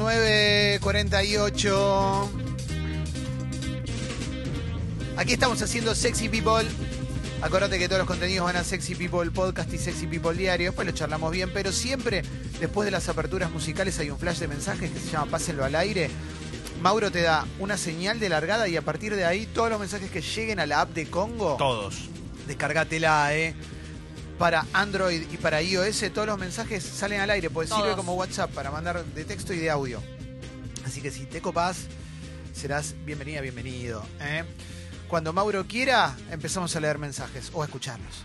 9.48. Aquí estamos haciendo Sexy People. Acordate que todos los contenidos van a Sexy People Podcast y Sexy People Diario. Después lo charlamos bien, pero siempre después de las aperturas musicales hay un flash de mensajes que se llama Pásenlo al aire. Mauro te da una señal de largada y a partir de ahí todos los mensajes que lleguen a la app de Congo, Todos. descargatela, eh. Para Android y para iOS, todos los mensajes salen al aire, porque sirve como WhatsApp para mandar de texto y de audio. Así que si te copas, serás bienvenida, bienvenido. ¿eh? Cuando Mauro quiera, empezamos a leer mensajes o a escucharlos.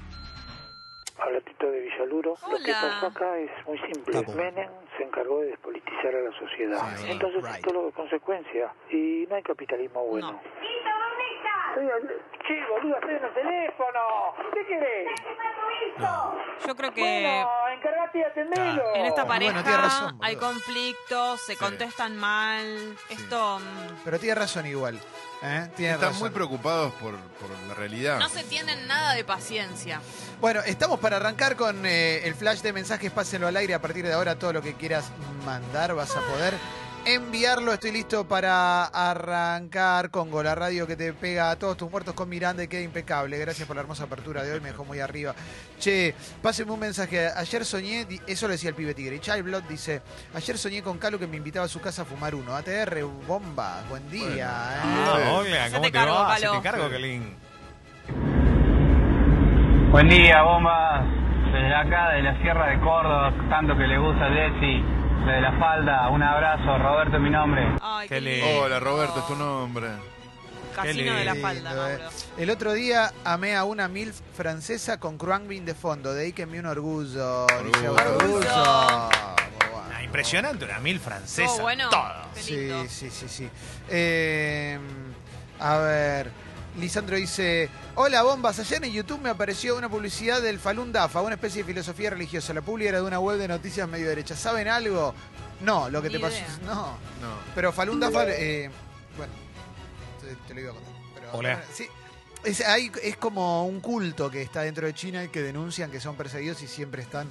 Habla Tito de Villaluro. Lo que pasó acá es muy simple. Capo. Menem se encargó de despolitizar a la sociedad. Sí, Entonces right. esto lo de consecuencia. Y no hay capitalismo bueno. No. Estoy al- Che, boludo, estoy en el teléfono. ¿Qué querés? Yo creo que Bueno, encargate y atendelo. en esta Bueno, pareja tiene razón, boludo. hay conflictos, se contestan mal. Esto mm, Pero tiene razón igual. ¿eh? Tiene Están razón. muy preocupados por, por la realidad. no se tienen nada de paciencia. Bueno, estamos para arrancar con eh, el flash de mensajes. Pásenlo al aire. A partir de ahora, todo lo que quieras mandar vas a poder enviarlo. Estoy listo para arrancar Congo, la radio que te pega a todos tus muertos con Miranda y queda impecable. Gracias por la hermosa apertura de hoy, me dejó muy arriba. Che, pásenme un mensaje. Ayer soñé, eso lo decía el pibe tigre. Y Childblood dice: Ayer soñé con Calo que me invitaba a su casa a fumar uno. ATR, bomba, buen día. Bueno. ¿eh? Ah, hola, ¿cómo te cargo, va? Calo. Se te cargo, Kelin. Buen día, bombas. Desde acá, de la Sierra de Córdoba, tanto que le gusta a Desde la falda, un abrazo. Roberto es mi nombre. Ay, Qué lindo. Hola Roberto, es tu nombre. Casino de la lindo, falda, eh. Mauro. El otro día amé a una MILF francesa con Cruangbin de fondo. De ahí que me un orgullo. dice Orgullo. orgullo. Orgullo. Muy bueno. Ah, impresionante, una mil francesa. Oh, bueno. Todo. Qué Sí, lindo. sí, sí, sí. Eh, a ver. Lisandro dice, hola bombas, ayer en YouTube me apareció una publicidad del Falun Dafa, una especie de filosofía religiosa. La publi era de una web de noticias medio derecha. ¿Saben algo? No, lo que Ni te pasó... No, No. pero Falun Dafa, eh, bueno, te, te lo iba a contar. Pero, Hola. bueno, sí, es, hay- es como un culto que está dentro de China y que denuncian que son perseguidos y siempre están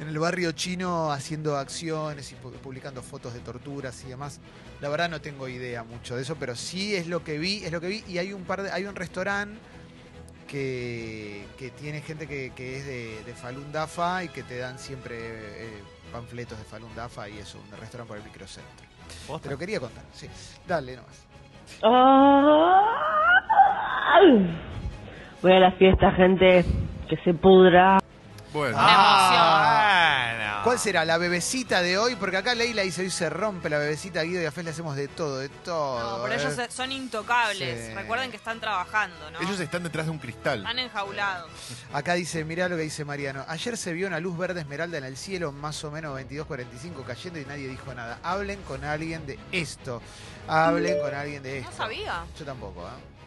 en el barrio chino haciendo acciones y pu- publicando fotos de torturas y demás. La verdad no tengo idea mucho de eso, pero sí es lo que vi, es lo que vi y hay un par de, hay un restaurante que, que tiene gente que, que es de, de Falun Dafa y que te dan siempre eh, panfletos de Falun Dafa y eso, un restaurante por el microcentro. Posta. Te lo quería contar, sí. Dale nomás. Voy a la fiesta, gente. Que se pudra. Bueno, Ah. Bueno. ¿Cuál será la bebecita de hoy? Porque acá Leila dice hoy se rompe la bebecita, Guido y a Fe le hacemos de todo, de todo. No, pero ¿eh? ellos se- son intocables. Sí. Recuerden que están trabajando, ¿no? ellos están detrás de un cristal. Están enjaulados. Acá dice, mirá lo que dice Mariano. Ayer se vio una luz verde esmeralda en el cielo, más o menos 22.45 cayendo y nadie dijo nada. Hablen con alguien de esto. Hablen con alguien de No esto. sabía. Yo tampoco, ¿eh?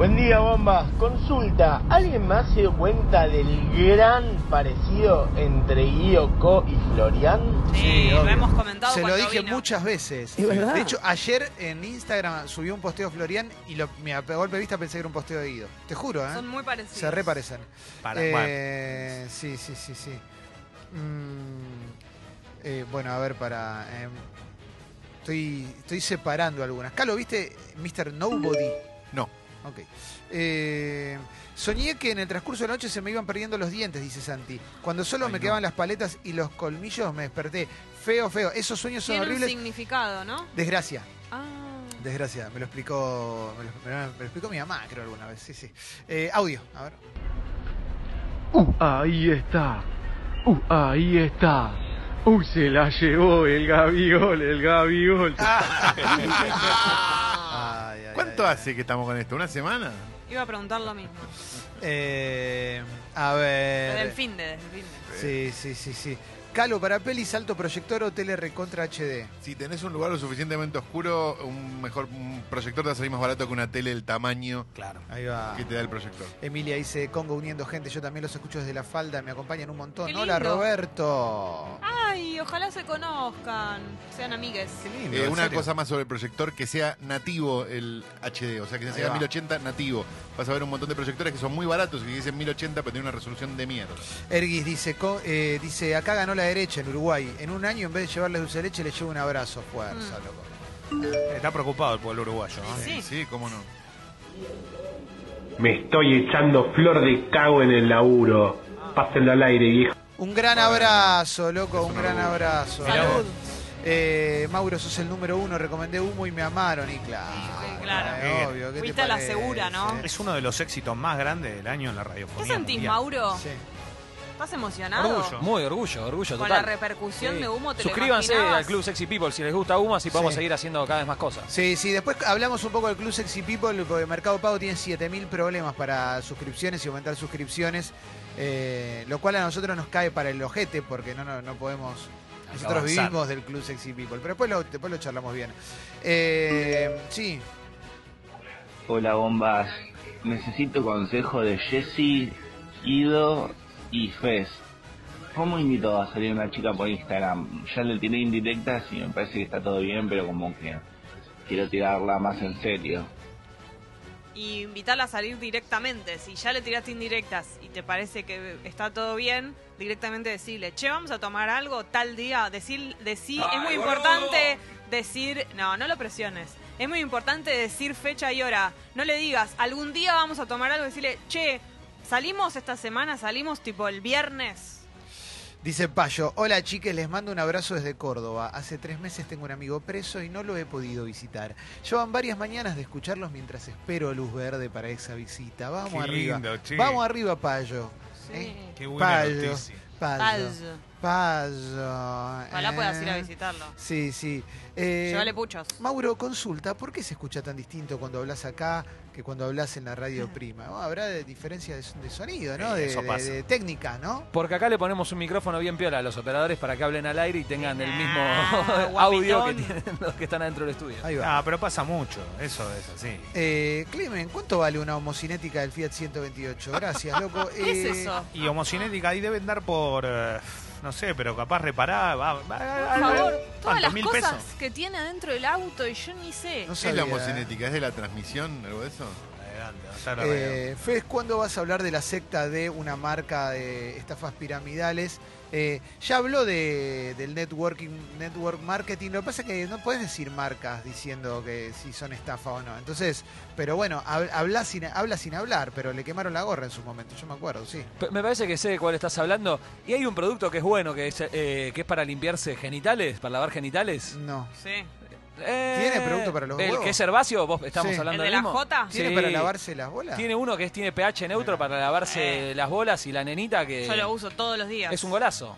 Buen día, bombas. Consulta, ¿alguien más se dio cuenta del gran parecido entre Yoko y Florian? Sí, lo hemos comentado Se lo dije vino. muchas veces. ¿Es verdad? De hecho, ayer en Instagram subió un posteo Florian y lo, me a golpe de vista pensé que era un posteo de Guido. Te juro, ¿eh? Son muy parecidos. Se reparecen. Para, Eh, Sí, sí, sí, sí. Mm, eh, bueno, a ver, para. eh, estoy, estoy separando algunas. Calo, ¿viste Mr. Nobody? No. Ok. Eh, soñé que en el transcurso de la noche se me iban perdiendo los dientes, dice Santi. Cuando solo Ay, me no. quedaban las paletas y los colmillos me desperté. Feo, feo. Esos sueños son Tiene un horribles. significado, ¿no? Desgracia. Ah. Desgracia. Me lo explicó. Me lo, me lo- me lo explicó mi mamá, creo, alguna vez. Sí, sí. Eh, audio, a ver. Uh, ahí está. Uh, ahí está. Uh, se la llevó el gaviol, el gaviol. Ay, ¿Cuánto ay, hace que estamos con esto? ¿Una semana? Iba a preguntar lo mismo. Eh, a Desde el ver. fin de, desde el fin de. Sí, sí, sí, sí. Calo, para pelis, alto proyector o tele recontra HD. Si tenés un lugar lo suficientemente oscuro, un mejor un proyector te va a salir más barato que una tele del tamaño Claro. Ahí va. que te da el proyector. Emilia dice, Congo uniendo gente, yo también los escucho desde la falda, me acompañan un montón. Hola. Roberto. Ay, se conozcan, sean amigues. Qué lindo. Eh, ¿en una serio? cosa más sobre el proyector, que sea nativo el HD, o sea, que Ahí sea va. 1080 nativo. Vas a ver un montón de proyectores que son muy baratos y que dicen 1080 pero tienen una resolución de mierda. Erguis dice, co- eh, dice, acá ganó la derecha en Uruguay. En un año, en vez de llevarles dulce de leche, les llevo un abrazo. Fuerza, Mm. loco. Está preocupado el pueblo uruguayo. ¿no? Sí. Sí, cómo no. Me estoy echando flor de cago en el laburo. Pásenlo al aire, viejo. Un gran abrazo, loco, un gran abrazo. Salud. Eh, Mauro, sos el número uno, recomendé humo y me amaron. Y claro, Sí, claro. eh, obvio. ¿qué te Fuiste a la parece? segura, ¿no? Es uno de los éxitos más grandes del año en la radiofonía. ¿Qué sentís, mundial. Mauro? Sí. ¿Estás emocionado? Orgullo. Muy orgullo, orgullo Con total. la repercusión Sí. de humo, ¿te lo Suscríbanse al Club Sexy People si les gusta humo, así podemos Sí. seguir haciendo cada vez más cosas. Sí, sí, después hablamos un poco del Club Sexy People, porque Mercado Pago tiene 7000 problemas para suscripciones y aumentar suscripciones, eh, lo cual a nosotros nos cae para el ojete, porque no, no, no podemos... Nosotros avanzar. vivimos del Club Sexy People, pero después lo, después lo charlamos bien. Eh, sí, Hola bombas, necesito consejo de Jesse, Ido y Fez. ¿Cómo invito a salir una chica por Instagram? Ya le tiré indirectas y me parece que está todo bien, pero como que quiero tirarla más en serio. Y invitarla a salir directamente. Si ya le tiraste indirectas y te parece que está todo bien, directamente decirle, che, vamos a tomar algo tal día. Decir, decir, es muy importante decir, no, no lo presiones. Es muy importante decir fecha y hora. No le digas, algún día vamos a tomar algo, decirle, che, salimos esta semana, salimos tipo el viernes. Dice Payo, hola chiques, les mando un abrazo desde Córdoba. Hace tres meses tengo un amigo preso y no lo he podido visitar. Llevan varias mañanas de escucharlos mientras espero luz verde para esa visita. Vamos Qué arriba. lindo. Vamos arriba, Payo. Sí. ¿Eh? Qué buena Payo. noticia. Payo. Payo. Payo. Ojalá eh. puedas ir a visitarlo. Sí, sí. Eh, Llévale puchos. Mauro, consulta, ¿por qué se escucha tan distinto cuando hablas acá que cuando hablas en la radio prima? Oh, habrá de diferencia de, de sonido, ¿no? Sí, de, eso de- pasa. de técnica, ¿no? Porque acá le ponemos un micrófono bien piola a los operadores para que hablen al aire y tengan el mismo Ah, audio que tienen los que están adentro del estudio. Ahí va. Ah, pero pasa mucho. Eso es así. Eh, Clemen, ¿cuánto vale una homocinética del Fiat 128? Gracias, loco. ¿Qué es Eh, eso? Y homocinética ahí deben dar por. eh, no sé, pero capaz reparar. Va, va- Por favor, todas las ¿Mil cosas pesos? que tiene adentro del auto y yo ni sé. No ¿Qué es sabía, la eh. homocinética? ¿Es de la transmisión? ¿Algo de eso? Adelante, va a estar Eh, Fez, ¿cuándo vas a hablar de la secta de una marca de estafas piramidales? Eh, ya habló de, del networking, network marketing. Lo que pasa es que no puedes decir marcas diciendo que si son estafa o no. Entonces, pero bueno, hab- habla sin, habla sin hablar, pero le quemaron la gorra en su momento. Yo me acuerdo, sí. Me parece que sé de cuál estás hablando. Y hay un producto que es bueno, que es, eh, que es para limpiarse genitales, para lavar genitales. No. Sí. Eh, ¿Tiene producto para los el huevos? que es herbáceo, vos estamos Sí. hablando ¿El de del la mismo. Jota? ¿Tiene Sí. para lavarse las bolas? Tiene uno que es, tiene pH neutro para lavarse Eh. las bolas y la nenita que Yo lo uso todos los días. es un golazo.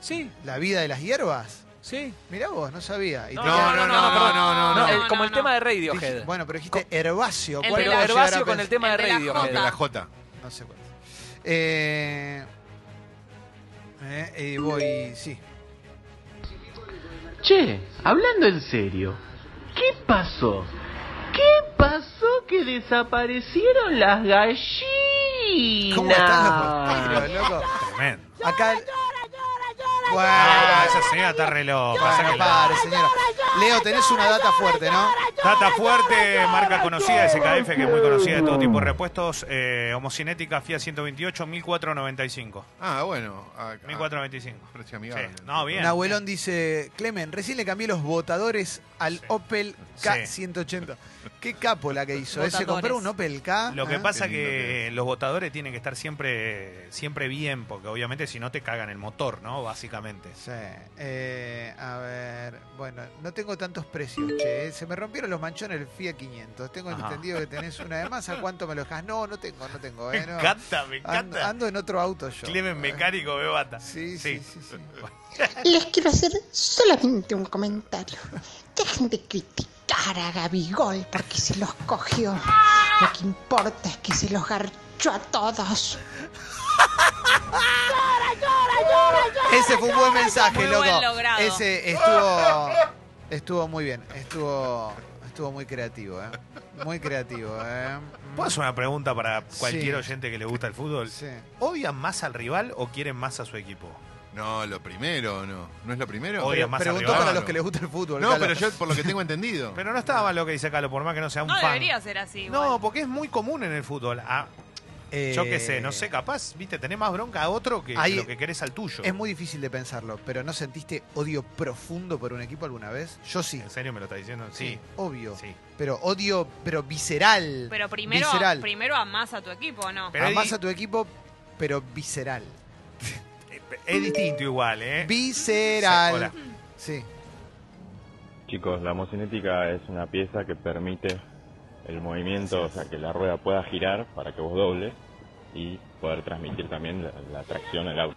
Sí, ¿La vida de las hierbas? sí. Mirá vos, no sabía. Y No, te No, no, no, no, perdón. no, no, No, no. el- como el no, tema de Dije- Radiohead. bueno, pero dijiste herbáceo. El ¿Cuál de puedo la- llegar a Herbáceo con pensar? el tema de El de la Radiohead. El de la J. No sé cuál es. Eh, eh, eh, voy, sí. Che, hablando en serio, ¿qué pasó? ¿Qué pasó que desaparecieron las gallinas? ¿Cómo están los loco? Tremendo. Acá. Bueno, esa señora está re loca. bueno, sáquenla. pare, señora. Leo, tenés una data fuerte, ¿no? Data fuerte, marca conocida, SKF, que es muy conocida de todo tipo de repuestos. Eh, homocinética Fiat 128, 1495. Ah, bueno. ah, ah, 1495. Precio amigable. Sí. No, bien. Nahuelón dice, Clemen, recién le cambié los botadores al Opel K180. Qué capo la que hizo. ¿eh? Se compró un Opel K. Lo que ¿eh? pasa Qué que que los botadores tienen que estar siempre, siempre bien, porque obviamente si no te cagan el motor, ¿no? Básicamente. Sí. Eh, a ver, bueno, no tengo tantos precios, che. ¿eh? Se me rompieron los manchones del Fiat 500. Tengo Ajá. entendido que tenés una de más. ¿A cuánto me lo dejas? No, no tengo, no tengo. Me Eh, no. encanta, me encanta. ando en otro auto yo. Clemen Eh, mecánico, me bata. Sí, sí, sí. sí. Les quiero hacer solamente un comentario. Dejen de criticar a Gabigol porque se los cogió. Lo que importa es que se los garchó a todos. Ese fue un buen mensaje, Muy loco. buen logrado. Ese estuvo estuvo muy bien. Estuvo estuvo muy creativo, ¿eh? Muy creativo, ¿eh? ¿Puedo hacer una pregunta para cualquier Sí. oyente que le gusta el fútbol? Sí. ¿Odian más al rival o quieren más a su equipo? No, lo primero, ¿no? ¿No es lo primero? Odia más Preguntó arriba. para los que les gusta el fútbol. No, Calo. pero yo por lo que tengo entendido. Pero no estaba mal lo que dice Calo, por más que no sea un No fan. debería ser así. No, igual. porque es muy común en el fútbol. Ah, Eh, Yo qué sé, no sé, capaz, viste, tenés más bronca a otro que Hay- lo que querés al tuyo. Es muy difícil de pensarlo, pero ¿no sentiste odio profundo por un equipo alguna vez? Yo sí. ¿En serio me lo estás diciendo? Sí. Obvio. Sí. Pero odio, pero visceral. Pero primero, Visceral. primero amás a tu equipo, ¿o ¿no? Pero Amás a tu equipo, pero visceral. Es distinto igual, ¿eh? Visceral. Hola. Sí. Chicos, la mocinética es una pieza que permite el movimiento, o sea, que la rueda pueda girar para que vos dobles y poder transmitir también la, la tracción al auto.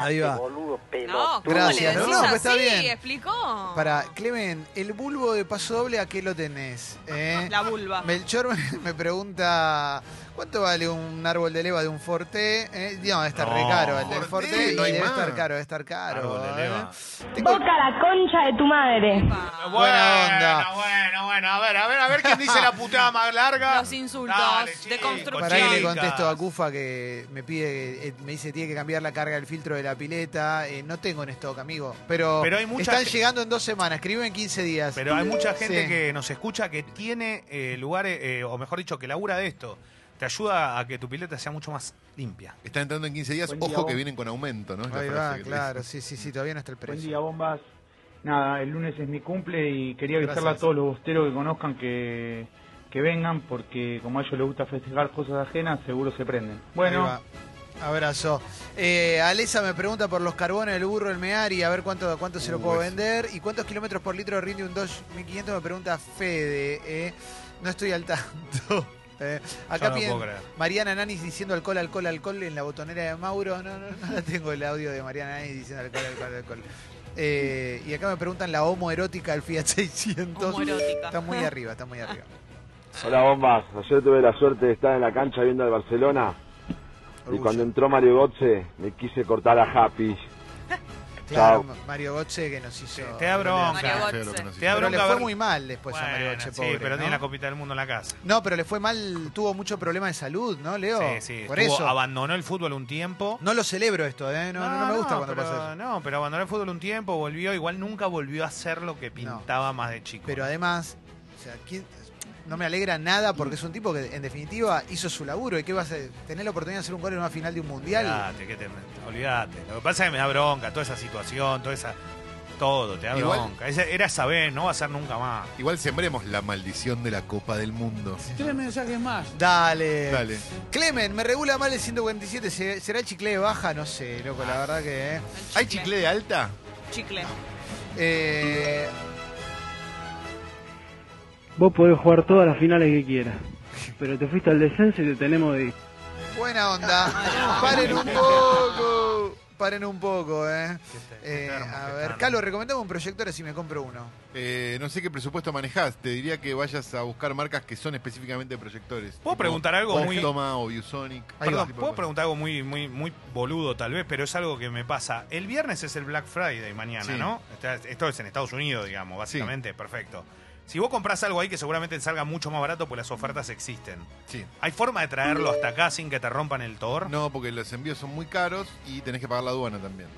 Ahí va. boludo No, ¿cómo Gracias. le No, decís no, así? pues está bien. ¿Explicó? Para, Clemen, el bulbo de paso doble, ¿a qué lo tenés? ¿Eh? La vulva. Melchor me, me pregunta, ¿cuánto vale un árbol de leva de un Forte? Eh, no, debe estar re No. caro el del Forte, Forte y no hay debe más. estar caro, debe estar caro. Árbol de ¿eh? leva. Tengo- Boca la concha de tu madre. Buena onda. Bueno, bueno, a ver, a ver, a ver quién dice la putada más larga. Los insultos Dale, de construcción. Para que le contesto a Cufa que me pide, eh, me dice tiene que cambiar la carga del filtro de la pileta. Eh, no tengo en stock, amigo. Pero, Pero hay mucha están gente- llegando en dos semanas, escriben en 15 días. Pero hay mucha gente Sí. que nos escucha que tiene eh, lugares, eh, o mejor dicho, que labura de esto. Te ayuda a que tu pileta sea mucho más limpia. Está entrando en 15 días. Buen día, Ojo que vienen con aumento, ¿no? Es la Ahí frase va, que claro, sí, sí, sí, todavía no está el Buen precio. día, bombas. Nada, el lunes es mi cumple y quería avisarle Gracias. a todos los bosteros que conozcan que, que vengan porque como a ellos les gusta festejar cosas ajenas, seguro se prenden. Bueno. Abrazo. Eh, Alesa me pregunta por los carbones del burro, el Meari, a ver cuánto, cuánto se lo puedo vender. ¿Y cuántos kilómetros por litro rinde un Dodge 1500? Me pregunta Fede. eh. No estoy al tanto. Eh, acá no piden puedo creer. Mariana Nanis diciendo alcohol, alcohol, alcohol en la botonera de Mauro. No, no, no la tengo el audio de Mariana Nanis diciendo alcohol, alcohol, alcohol. Eh, y acá me preguntan la homoerótica del Fiat 600. Homoerótica. Está muy arriba, está muy arriba. Hola bombas, ayer tuve la suerte de estar en la cancha viendo al Barcelona y cuando entró Mario Götze me quise cortar a Happy. Claro, Chao. Mario Gotze que nos hizo. Te da bronca. Mario Feo Götze. lo que nos Te da Pero le fue muy mal después a Mario Bueno, Gotze, sí, pobre. pero ¿no? tiene la copita del mundo en la casa. No, pero le fue mal, tuvo mucho problema de salud, ¿no, Leo? Sí, sí. Por estuvo- eso. abandonó el fútbol un tiempo. No lo celebro esto, ¿eh? No, no, no me gusta cuando pero, pasa eso. No, pero abandonó el fútbol un tiempo, volvió, igual nunca volvió a hacer lo que pintaba más de chico. Pero además, o sea, ¿quién- no me alegra nada porque es un tipo que en definitiva hizo su laburo. ¿Y qué vas a tener la oportunidad de hacer un gol en una final de un mundial? Olvídate, que te, olvídate. Lo que pasa es que me da bronca toda esa situación, toda esa. Todo, te da Igual- bronca. Esa- Era esa vez, no va a ser nunca más. Igual sembremos la maldición de la Copa del Mundo. Tres mensajes más. Dale. Dale. Clemen, me regula mal el 147. ¿se- ¿Será el chicle de baja? No sé, loco, la verdad que. ¿eh? ¿Hay chicle de alta? Chicle. Eh, Vos podés jugar todas las finales que quieras, pero te fuiste al descenso y te tenemos de... buena onda. Paren un poco. Paren un poco, ¿eh? Eh, a ver, Calo, recomendame un proyector si me compro uno. Eh, no sé qué presupuesto manejás. Te diría que vayas a buscar marcas que son específicamente proyectores. ¿Puedo Tipo preguntar algo muy- Toma o ViewSonic. Perdón, puedo preguntar algo muy, muy, muy boludo tal vez, pero es algo que me pasa. El viernes es el Black Friday mañana, Sí. ¿no? Está- Esto es en Estados Unidos, digamos, básicamente. Perfecto. Si vos comprás algo ahí que seguramente te salga mucho más barato, pues las ofertas existen. Sí. ¿Hay forma de traerlo hasta acá sin que te rompan el tor? No, porque los envíos son muy caros y tenés que pagar la aduana también.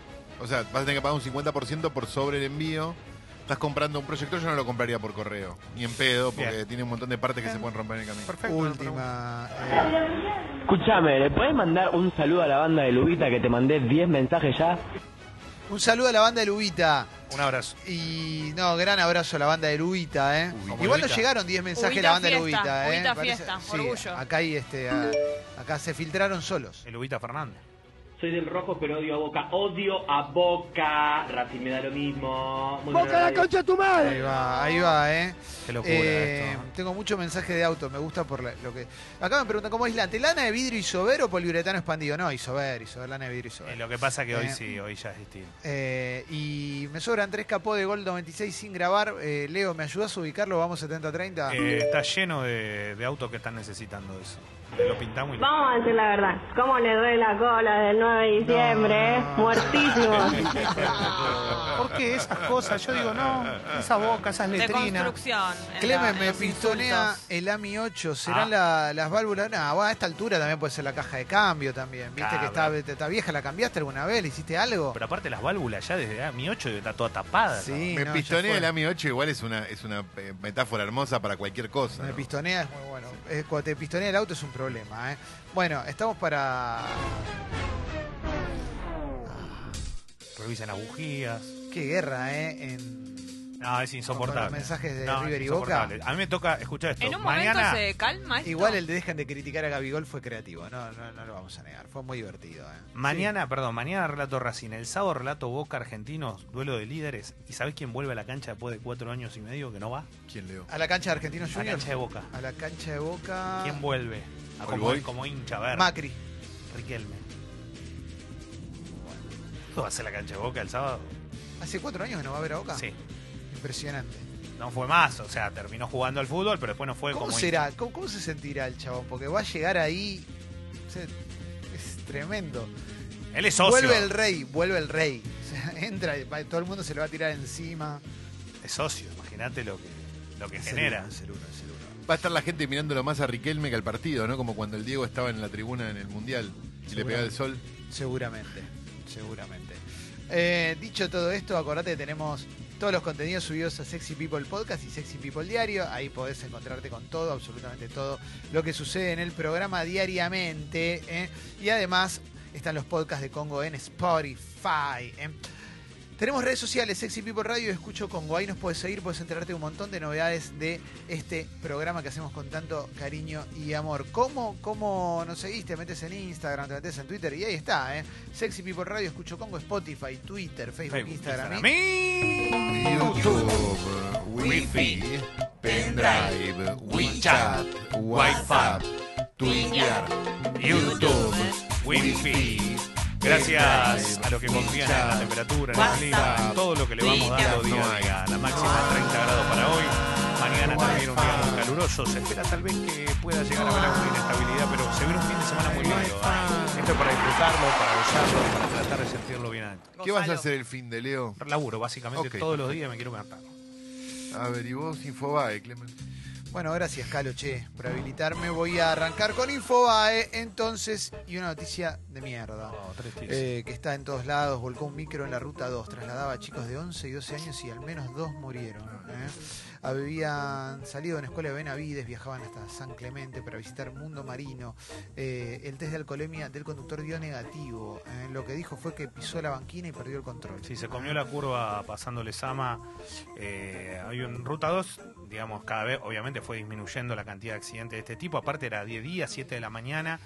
O sea, vas a tener que pagar un 50% por sobre el envío. Estás comprando un proyector, yo no lo compraría por correo. Ni en pedo, porque Bien. tiene un montón de partes que se pueden romper en el camino. Perfecto. Última. eh, Escúchame, ¿le podés mandar un saludo a la banda de Lubita que te mandé 10 mensajes ya? un saludo a la banda de Lubita. Un abrazo. Y no, gran abrazo a la banda de Lubita, ¿eh? Igual nos llegaron 10 mensajes de Ubita la banda de fiesta, Lubita, ¿eh? Ubita Parece- fiesta, sí, orgullo. Acá hay este, acá se filtraron solos. El Ubita Fernández. Soy del rojo, pero odio a Boca. Odio a Boca. Racing me da lo mismo. Muy ¡Boca la radio. concha de tu Ahí madre! va, ahí va, ¿eh? Qué locura Eh, esto. Tengo mucho mensaje de auto, me gusta por la- lo que... Acá me preguntan, ¿cómo aislante? ¿Lana de vidrio isover o poliuretano expandido? No, isover, isover, lana de vidrio isover. Eh, lo que pasa que hoy Eh. sí, hoy ya es distinto. Eh, y me sobran tres capó de Gol 96 sin grabar. Eh, Leo, ¿me ayudas a ubicarlo? Vamos 70-30. Eh, está lleno de, de autos que están necesitando eso. Lo pintamos y Vamos a decir la verdad. ¿Cómo le duele la cola del 9 de diciembre? eh? Muertísimo. ¿Por qué esas cosas? Yo digo, no, esa boca, esas letrinas. Clemen me pistonea insultos. el AMI 8. ¿Serán Ah. la- las válvulas? No, bueno, a esta altura también puede ser la caja de cambio también. ¿Viste que está, vieja? ¿La cambiaste alguna vez? ¿Le hiciste algo? Pero aparte las válvulas ya desde ah, mi 8 está toda tapada. Sí, Me no, pistonea el AMI 8, igual es una, es una eh, metáfora hermosa para cualquier cosa. Me ¿no? pistonea es muy bueno. Eh, cuando te pistonea el auto es un problema. problema. ¿eh? Bueno, estamos para... Revisen las bujías. Qué guerra, ¿eh? En... No, es Con insoportable. los mensajes de No, River y Boca. A mí me toca, escucha esto. En un Mañana, momento se calma esto. Igual el de dejan de criticar a Gabigol fue creativo, no, no, no lo vamos a negar. Fue muy divertido. ¿eh? mañana, perdón, mañana relato Racing. El sábado relato Boca Argentinos, duelo de líderes. ¿Y sabés quién vuelve a la cancha después de cuatro años y medio que no va? ¿Quién leo? A la cancha de Argentinos A la Juniors. cancha de Boca. A la cancha de Boca. ¿Quién vuelve? A ¿All como, como hincha, a ver. Macri. Riquelme. ¿Esto va a ser la cancha de Boca el sábado? ¿Hace cuatro años que no va a ver a Boca? Sí. Impresionante. No fue más, o sea, terminó jugando al fútbol, pero después no fue ¿Cómo como será? ¿Cómo, cómo se sentirá el chabón? Porque va a llegar ahí. o sea, es tremendo. Él es socio. Vuelve el rey, vuelve el rey. O sea, entra y va- todo el mundo se le va a tirar encima. Es socio, imagínate lo que, lo que Es el genera. uno, es el uno, es el uno. Va a estar la gente mirándolo más a Riquelme que al partido, ¿no? Como cuando el Diego estaba en la tribuna en el Mundial y le pegaba el sol. Seguramente, seguramente. Eh, dicho todo esto, acordate que tenemos todos los contenidos subidos a Sexy People Podcast y Sexy People Diario. Ahí podés encontrarte con todo, absolutamente todo lo que sucede en el programa diariamente. ¿eh? Y además están los podcasts de Congo en Spotify. ¿eh? Tenemos redes sociales, Sexy People Radio Escucho Congo. Ahí nos puedes seguir, puedes enterarte de un montón de novedades de este programa que hacemos con tanto cariño y amor. ¿Cómo, cómo nos seguiste? Te metes en Instagram, te metes en Twitter y ahí está, ¿eh? Sexy People Radio, Escucho Congo, Spotify, Twitter, Facebook, Facebook, Instagram. Instagram. y- YouTube, Wi-Fi, Pendrive, WeChat, WhatsApp, Twitter, YouTube, Wi-Fi. Gracias a los que confían en la temperatura, en el clima, en todo lo que le vamos dando día a día. La máxima 30 grados para hoy. Mañana también un día muy caluroso. Se espera tal vez que pueda llegar a haber alguna inestabilidad, pero se viene un fin de semana muy lindo. ¿eh? Esto es para disfrutarlo, para gozarlo, para tratar de sentirlo bien adentro. ¿Qué vas a hacer el fin de Leo? Laburo, básicamente todos los días me quiero cantar. A ver, y vos, Infobae, Clemente. Bueno, gracias, Calo, che, por habilitarme. Voy a arrancar con Infobae, entonces, y una noticia de mierda. Oh, tristísimo. eh, que está en todos lados, volcó un micro en la ruta 2, trasladaba a chicos de 11 y 12 años y al menos dos murieron. ¿eh? Habían salido de una escuela de Benavides, viajaban hasta San Clemente para visitar Mundo Marino. Eh, el test de alcoholemia del conductor dio negativo. ¿eh? Lo que dijo fue que pisó la banquina y perdió el control. Sí, se comió la curva pasándole Sama. Eh, hay un ruta 2, digamos, cada vez, obviamente fue disminuyendo la cantidad de accidentes de este tipo. Aparte era 10 días, 7 de la mañana,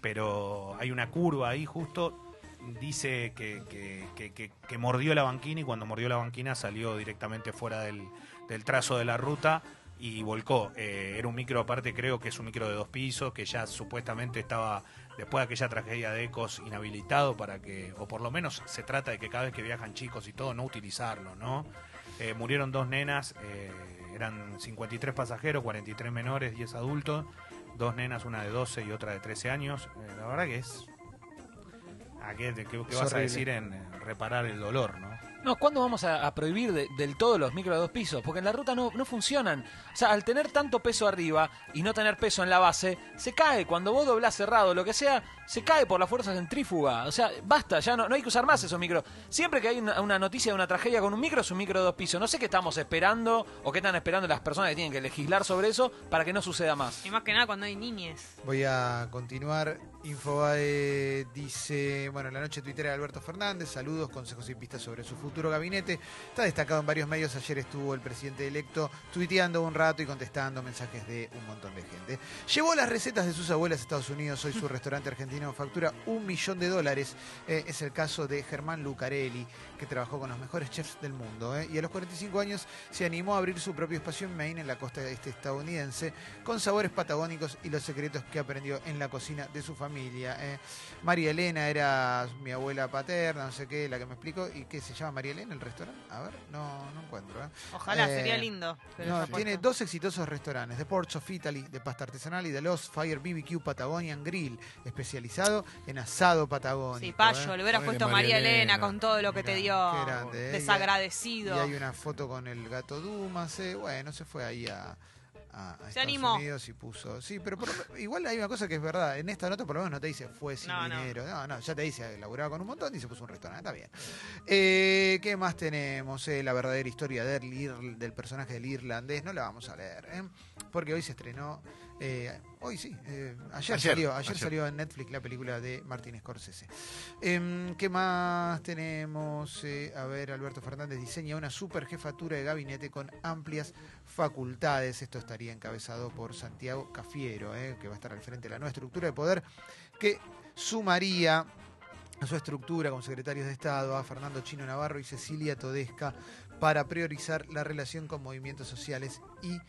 pero hay una curva ahí justo. Dice que, mordió la banquina y cuando mordió la banquina salió directamente fuera del, del trazo de la ruta y volcó. Eh, era un micro aparte, creo que es un micro de dos pisos, que ya supuestamente estaba, después de aquella tragedia de Ecos, inhabilitado para que, o por lo menos se trata de que cada vez que viajan chicos y todo, no utilizarlo, ¿no? Eh, murieron dos nenas, eh, eran 53 pasajeros, 43 menores, 10 adultos, dos nenas, una de 12 y otra de 13 años. Eh, la verdad que es... ¿A qué, qué- qué vas a decir en reparar el dolor, no? No, ¿cuándo vamos a, a prohibir de- del todo los micro de dos pisos? Porque en la ruta no, no funcionan. O sea, al tener tanto peso arriba y no tener peso en la base, se cae. Cuando vos doblás cerrado, lo que sea, se cae por la fuerza centrífuga. O sea, basta, ya no, no hay que usar más esos micros. Siempre que hay una, una noticia de una tragedia con un micro, es un micro de dos pisos. No sé qué estamos esperando o qué están esperando las personas que tienen que legislar sobre eso para que no suceda más. Y más que nada cuando hay niñes. Voy a continuar. Infobae dice, bueno, la noche tuitera de Alberto Fernández, saludos, consejos y pistas sobre su futuro gabinete. Está destacado en varios medios. Ayer estuvo el presidente electo tuiteando un rato y contestando mensajes de un montón de gente. Llevó las recetas de sus abuelas a Estados Unidos. Hoy su restaurante argentino factura un millón de dólares. Eh, es el caso de Germán Lucarelli, que trabajó con los mejores chefs del mundo. eh, y a los 45 años se animó a abrir su propio espacio en Maine, en la costa este estadounidense, con sabores patagónicos y los secretos que aprendió en la cocina de su familia. eh. María Elena era mi abuela paterna, no sé qué, la que me explicó. ¿Y qué se llama María Elena el restaurante? A ver, no, no encuentro. eh. Ojalá, Eh, sería lindo. no, tiene dos exitosos restaurantes, The Ports of Italy, de pasta artesanal, y The Lost Fire BBQ Patagonian Grill, especializado en asado patagónico. Sí, Payo, ¿eh? le hubieras Ponele puesto a María Elena. con todo lo que te dio. Grande, ¿eh? Desagradecido. Y hay una foto con el gato Dumas, eh, bueno, se fue ahí a, a- a Estados animó. Unidos y puso. Sí, pero por igual hay una cosa que es verdad. En esta nota por lo menos no te dice fue sin No, no. dinero. No. no, ya te dice laburaba con un montón y se puso un restaurante. Está bien. Eh, ¿Qué más tenemos? Eh, la verdadera historia del, ir- del personaje del irlandés. No la vamos a leer. ¿eh? Porque hoy se estrenó, eh, hoy sí, eh, ayer, Ayer, salió, ayer, ayer. salió en Netflix la película de Martin Scorsese. Em, ¿Qué más tenemos? Eh, a ver, Alberto Fernández diseña una super jefatura de gabinete con amplias facultades. Esto estaría encabezado por Santiago Cafiero, que va a estar al frente de la nueva estructura de poder que sumaría a su estructura como secretarios de Estado a Fernando Chino Navarro y Cecilia Todesca para priorizar la relación con movimientos sociales y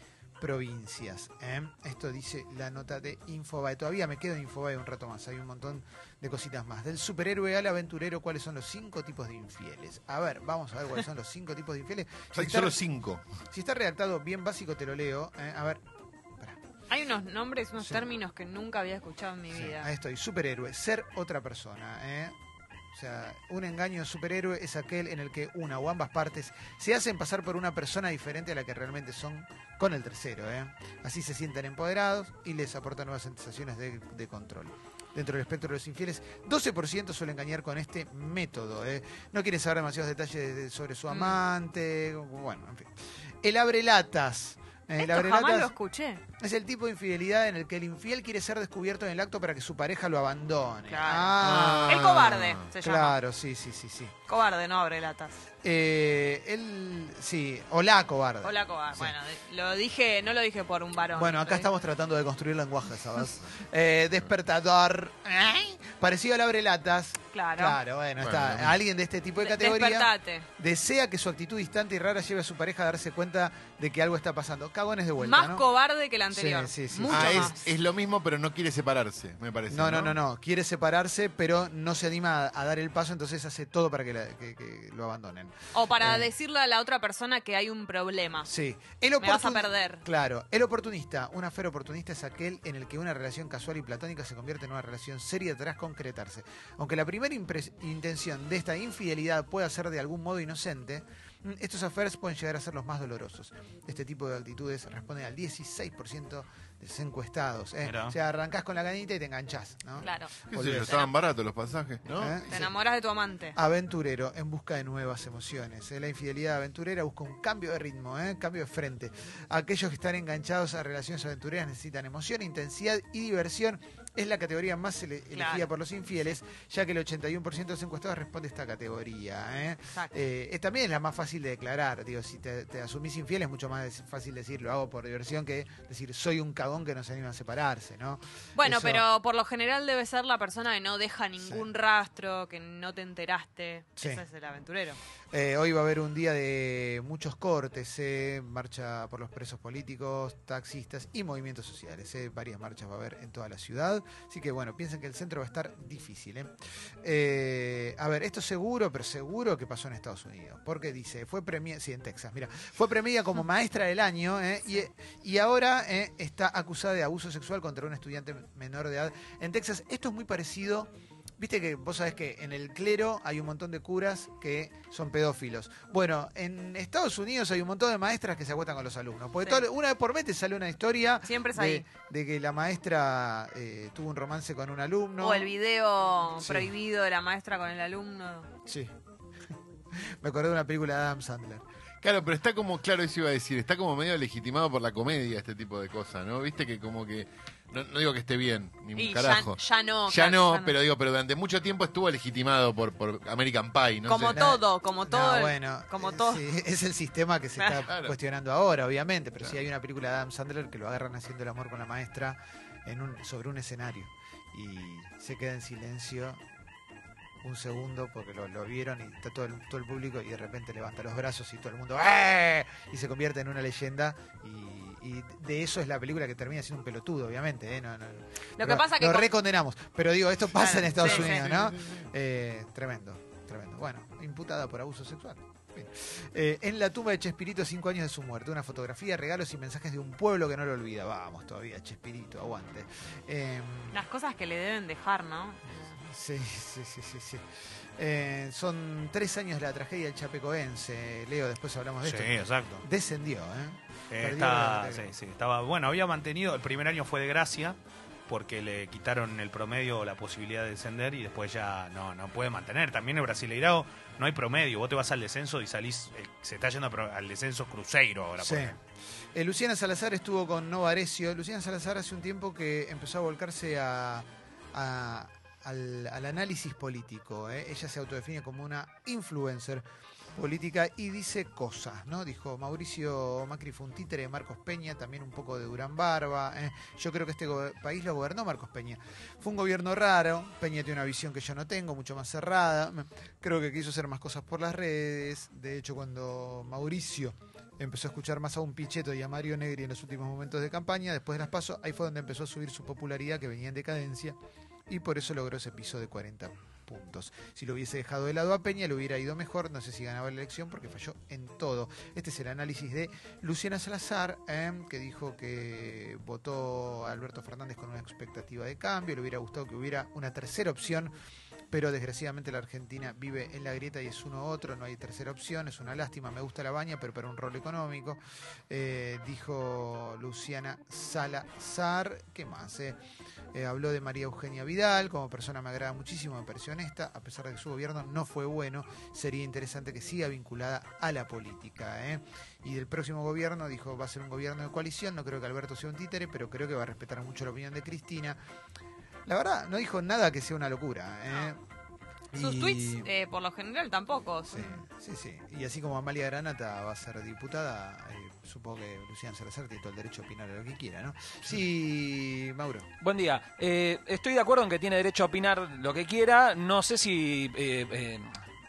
provincias. ¿eh? Esto dice la nota de Infobae. Todavía me quedo en Infobae un rato más. Hay un montón de cositas más. Del superhéroe al aventurero, ¿cuáles son los cinco tipos de infieles? A ver, vamos a ver cuáles son los cinco tipos de infieles. Si Hay está- solo cinco. Si está redactado bien básico, te lo leo. ¿eh? A ver, Hay unos nombres, unos Sí. términos que nunca había escuchado en mi vida. Ahí estoy, superhéroe, ser otra persona. ¿eh? O sea, un engaño de superhéroe es aquel en el que una o ambas partes se hacen pasar por una persona diferente a la que realmente son con el tercero. ¿eh? Así se sienten empoderados y les aportan nuevas sensaciones de, de control. Dentro del espectro de los infieles, 12% suele engañar con este método. ¿eh? No quieren saber demasiados detalles de- sobre Mm. su amante. Bueno, en fin. El abrelatas. ¿Eh? Jamás lo escuché. es el tipo de infidelidad en el que el infiel quiere ser descubierto en el acto para que su pareja lo abandone. Claro. Ah. El cobarde se llama. Claro, sí, sí, sí, sí. Cobarde, no abre latas. Eh, él, sí, o la cobarde. Hola, cobarde. Sí. Bueno, lo dije, no lo dije por un varón. Bueno, acá estamos tratando de construir lenguaje, ¿sabes? Eh, despertador. ¿eh? Parecido al abrelatas. Claro. Claro, bueno, Bueno, está. Alguien de este tipo de categoría Despertate. desea que su actitud distante y rara lleve a su pareja a darse cuenta de que algo está pasando. Cagones de vuelta, Más ¿no? cobarde que el anterior. Sí, sí, sí. Mucho Ah, más. es, es lo mismo, pero no quiere separarse, me parece. No, no, no, no. Quiere separarse, pero no se anima a, a dar el paso, entonces hace todo para que, la- que- que lo abandonen. O para Eh. decirle a la otra persona que hay un problema. Sí. El Me vas a perder. Claro. El oportunista, un afer oportunista es aquel en el que una relación casual y platónica se convierte en una relación seria tras concretarse. Aunque la primera intención de esta infidelidad pueda ser de algún modo inocente, estos affairs pueden llegar a ser los más dolorosos. Este tipo de actitudes responden al 16% de los encuestados. ¿eh? O sea, arrancás con la ganita y te enganchás. ¿no? Claro. ¿Qué sé Olvídate. yo? Estaban baratos los pasajes, ¿no? ¿Eh? Te enamoras de tu amante. Aventurero, en busca de nuevas emociones. ¿eh? La infidelidad aventurera busca un cambio de ritmo, ¿eh? cambio de frente. Aquellos que están enganchados a relaciones aventureras necesitan emoción, intensidad y diversión. Es la categoría más ele- elegida por los infieles, ya que el 81% de los encuestados responde a esta categoría. ¿eh? Eh, eh, también es la más fácil de declarar. Digo, si te, te asumís infiel es mucho más fácil decir lo hago por diversión que decir soy un cagón que no se anima a separarse, ¿no? Bueno, Eso- pero por lo general debe ser la persona que no deja ningún rastro, que no te enteraste. Sí. Ese es el aventurero. Eh, hoy va a haber un día de muchos cortes, eh, marcha por los presos políticos, taxistas y movimientos sociales. eh, varias marchas va a haber en toda la ciudad. Así que bueno, piensen que el centro va a estar difícil. eh. Eh, a ver, esto seguro, pero seguro que pasó en Estados Unidos. Porque dice, fue premiada, sí, en Texas, mira, fue premiada como maestra del año eh, y, y ahora eh, está acusada de abuso sexual contra un estudiante menor de edad en Texas. Esto es muy parecido. Viste que vos sabés que en el clero hay un montón de curas que son pedófilos. Bueno, en Estados Unidos hay un montón de maestras que se acuestan con los alumnos. Porque Sí. todo- una vez por mes te sale una historia Siempre es de, ahí. de que la maestra eh, tuvo un romance con un alumno. O el video Sí. prohibido de la maestra con el alumno. Sí. Me acordé de una película de Adam Sandler. Claro, pero está como, claro, eso iba a decir, está como medio legitimado por la comedia este tipo de cosas, ¿no? Viste que como que, no, no digo que esté bien, ni un Y ya- carajo. ya no, Ya claro, no, ya no. pero digo, pero durante mucho tiempo estuvo legitimado por, por American Pie, ¿no? como sé. todo, como todo. No, el- bueno, como eh, todo. sí, es el sistema que se está Claro. cuestionando ahora, obviamente. Pero sí hay una película de Adam Sandler que lo agarran haciendo el amor con la maestra en un, sobre un escenario. Y se queda en silencio un segundo porque lo, lo vieron y está todo el, todo el público y de repente levanta los brazos y todo el mundo ¡Eh! y se convierte en una leyenda y, y de eso es la película que termina siendo un pelotudo obviamente ¿eh? No, no, Lo que pasa que lo con- recondenamos pero digo esto pasa Claro, en Estados sí, sí. Unidos ¿no? Eh, tremendo tremendo bueno imputada por abuso sexual. Eh, en la tumba de Chespirito, cinco años de su muerte. Una fotografía, regalos y mensajes de un pueblo que no lo olvida. Vamos todavía, Chespirito, aguante. Eh, Las cosas que le deben dejar, ¿no? sí, sí, sí, sí. sí. Eh, son tres años de la tragedia del Chapecoense. Leo, después hablamos de Sí, esto. exacto. Descendió, ¿eh? Eh, está- sí, sí, estaba, bueno, había mantenido, el primer año fue de gracia, porque le quitaron el promedio o la posibilidad de descender y después ya no, no puede mantener. También el Brasileirao no hay promedio, vos te vas al descenso y salís, eh, se está yendo al descenso Cruzeiro ahora. Sí. Eh, Luciana Salazar estuvo con Nova Arecio. Luciana Salazar hace un tiempo que empezó a volcarse a, a- al, al análisis político. ¿eh? Ella se autodefine como una influencer política y dice cosas, ¿no? Dijo Mauricio Macri fue un títere de Marcos Peña, también un poco de Durán Barba. ¿eh? Yo creo que este país lo gobernó Marcos Peña. Fue un gobierno raro, Peña tiene una visión que yo no tengo, mucho más cerrada. Creo que quiso hacer más cosas por las redes. De hecho, cuando Mauricio empezó a escuchar más a un Pichetto y a Mario Negri en los últimos momentos de campaña, después de las pasos, ahí fue donde empezó a subir su popularidad que venía en decadencia y por eso logró ese piso de 40 puntos. Si lo hubiese dejado de lado a Peña, le hubiera ido mejor, no sé si ganaba la elección porque falló en todo. Este es el análisis de Luciana Salazar, eh, que dijo que votó a Alberto Fernández con una expectativa de cambio, le hubiera gustado que hubiera una tercera opción pero desgraciadamente la Argentina vive en la grieta y es uno otro, no hay tercera opción, es una lástima, me gusta la baña, pero para un rol económico, eh, dijo Luciana Salazar, ¿qué más? eh? Eh, habló de María Eugenia Vidal, como persona me agrada muchísimo, me pareció honesta, a pesar de que su gobierno no fue bueno, sería interesante que siga vinculada a la política. ¿eh? Y del próximo gobierno dijo, va a ser un gobierno de coalición, no creo que Alberto sea un títere, pero creo que va a respetar mucho la opinión de Cristina. La verdad, no dijo nada que sea una locura. ¿eh? Sus Y- tweets, eh, por lo general, tampoco. Sí, sí, sí. Y así como Amalia Granata va a ser diputada, eh, supongo que Luciana Salazar tiene todo el derecho a opinar lo que quiera, ¿no? Sí, Mauro. Buen día. Eh, estoy de acuerdo en que tiene derecho a opinar lo que quiera. No sé si eh, eh,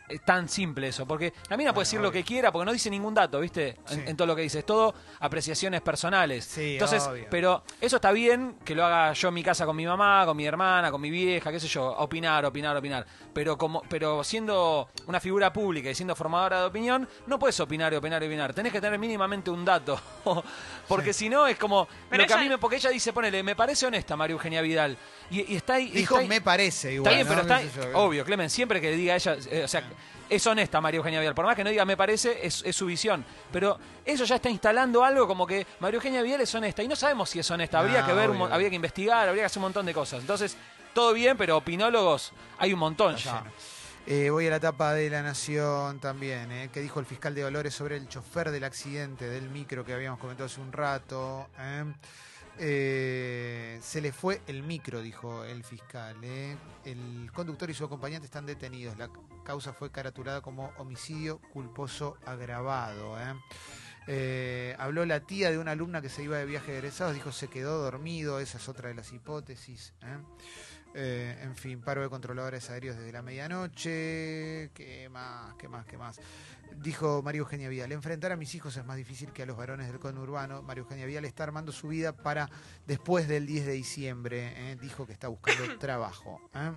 es tan simple eso, porque la mina puede decir lo que quiera, porque no dice ningún dato, ¿viste? En, Sí. en todo lo que dice. Es todo apreciaciones personales. Sí, Entonces, obvio. pero eso está bien que lo haga yo en mi casa con mi mamá, con mi hermana, con mi vieja, qué sé yo, opinar, opinar, opinar. Pero como, pero siendo una figura pública y siendo formadora de opinión, no puedes opinar y opinar y opinar. Tenés que tener mínimamente un dato. porque si no es como Pero lo que a mí me, porque ella dice, ponele, me parece honesta María Eugenia Vidal. Y, y está ahí. y Dijo está ahí- me parece igual. Está bien, ¿no? pero está Qué sé yo. obvio, Clemen, siempre que diga ella, eh, o sea, es honesta María Eugenia Vidal, por más que no diga me parece, es, es su visión, pero eso ya está instalando algo como que María Eugenia Vidal es honesta y no sabemos si es honesta, habría No, que ver, obvio. habría que investigar, habría que hacer un montón de cosas. Entonces, todo bien, pero opinólogos hay un montón ya. Eh, voy a la tapa de La Nación también, eh, que dijo el fiscal de Dolores sobre el chofer del accidente del micro que habíamos comentado hace un rato. eh. Eh, se le fue el micro, dijo el fiscal. eh. El conductor y su acompañante están detenidos. La causa fue caraturada como homicidio culposo agravado. eh. Habló la tía de una alumna que se iba de viaje de egresados, dijo se quedó dormido, esa es otra de las hipótesis. en fin, paro de controladores aéreos desde la medianoche. ¿Qué más? ¿Qué más? ¿Qué más? Dijo María Eugenia Vidal, enfrentar a mis hijos es más difícil que a los varones del conurbano. María Eugenia Vidal está armando su vida para después del 10 de diciembre. ¿eh? Dijo que está buscando trabajo. ¿eh?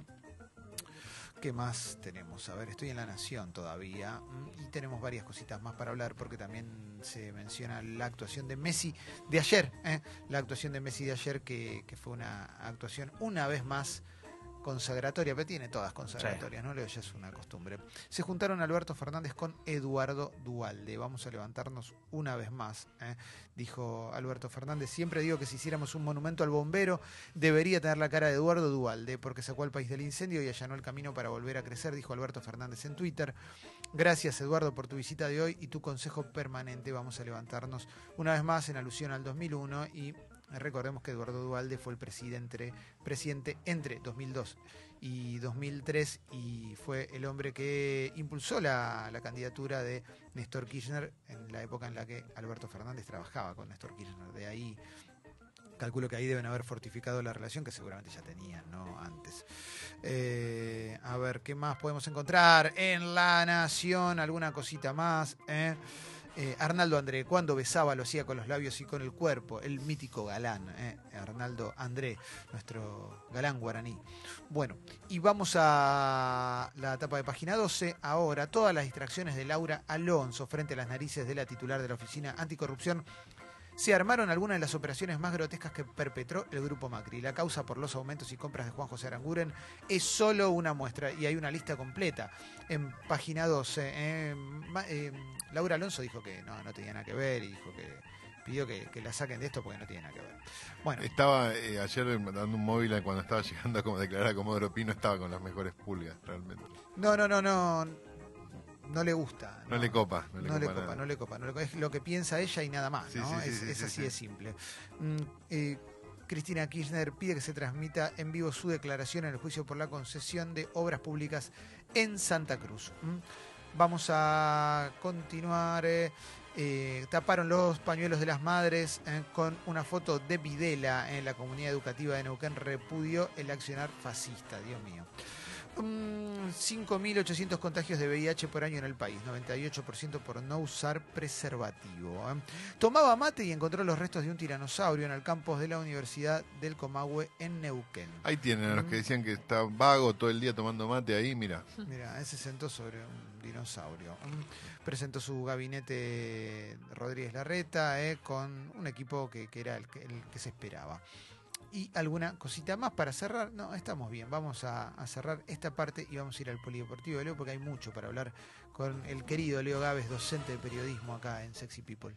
¿Qué más tenemos? A ver, estoy en La Nación todavía y tenemos varias cositas más para hablar porque también se menciona la actuación de Messi de ayer, ¿eh? la actuación de Messi de ayer que, que fue una actuación una vez más consagratoria, pero tiene todas consagratorias, ¿no? Ya es una costumbre. Se juntaron Alberto Fernández con Eduardo Dualde. Vamos a levantarnos una vez más, ¿eh? dijo Alberto Fernández. Siempre digo que si hiciéramos un monumento al bombero, debería tener la cara de Eduardo Dualde, porque sacó al país del incendio y allanó el camino para volver a crecer, dijo Alberto Fernández en Twitter. Gracias, Eduardo, por tu visita de hoy y tu consejo permanente. Vamos a levantarnos una vez más en alusión al 2001 y recordemos que Eduardo Dualde fue el presidente, presidente entre 2002 y 2003 y fue el hombre que impulsó la, la candidatura de Néstor Kirchner en la época en la que Alberto Fernández trabajaba con Néstor Kirchner. De ahí calculo que ahí deben haber fortificado la relación que seguramente ya tenían, ¿no? Antes. Eh, a ver, ¿qué más podemos encontrar? En La Nación, alguna cosita más. ¿eh? Eh, Arnaldo André, cuando besaba lo hacía con los labios y con el cuerpo, el mítico galán, ¿eh? Arnaldo André, nuestro galán guaraní. Bueno, y vamos a la etapa de página 12. Ahora, todas las distracciones de Laura Alonso frente a las narices de la titular de la Oficina Anticorrupción se armaron algunas de las operaciones más grotescas que perpetró el grupo Macri. La causa por los aumentos y compras de Juan José Aranguren es solo una muestra y hay una lista completa en página 12. eh, eh, Laura Alonso dijo que no, no tenía nada que ver y dijo que pidió que, que la saquen de esto porque no tiene nada que ver. Bueno, Estaba eh, ayer dando un móvil cuando estaba llegando a como declarar a Comodoro Pi, no estaba con las mejores pulgas, realmente. no, no, no, no, no le gusta. No, le copa, no le No copa, le copa, nada. no le copa, no le copa. Es lo que piensa ella y nada más, Sí, ¿no? sí, es sí, es sí, así sí. de simple. Mm, eh, Cristina Kirchner pide que se transmita en vivo su declaración en el juicio por la concesión de obras públicas en Santa Cruz. Mm. Vamos a continuar. eh, eh, taparon los pañuelos de las madres eh, con una foto de Videla en la comunidad educativa de Neuquén. Repudio el accionar fascista, Dios mío. Mm, 5.800 contagios de VIH por año en el país, 98% por no usar preservativo. ¿eh? Tomaba mate y encontró los restos de un tiranosaurio en el campus de la Universidad del Comahue en Neuquén. Ahí tienen a Mm. los que decían que está vago todo el día tomando mate ahí, mira. Mira, ese sentó sobre un dinosaurio. Mm, Presentó su gabinete Rodríguez Larreta eh, con un equipo que, que era el que, el que se esperaba. Y alguna cosita más para cerrar. No, estamos bien. Vamos a, cerrar esta parte y vamos a ir al Polideportivo de Leo porque hay mucho para hablar con el querido Leo Gávez, docente de periodismo acá en Sexy People.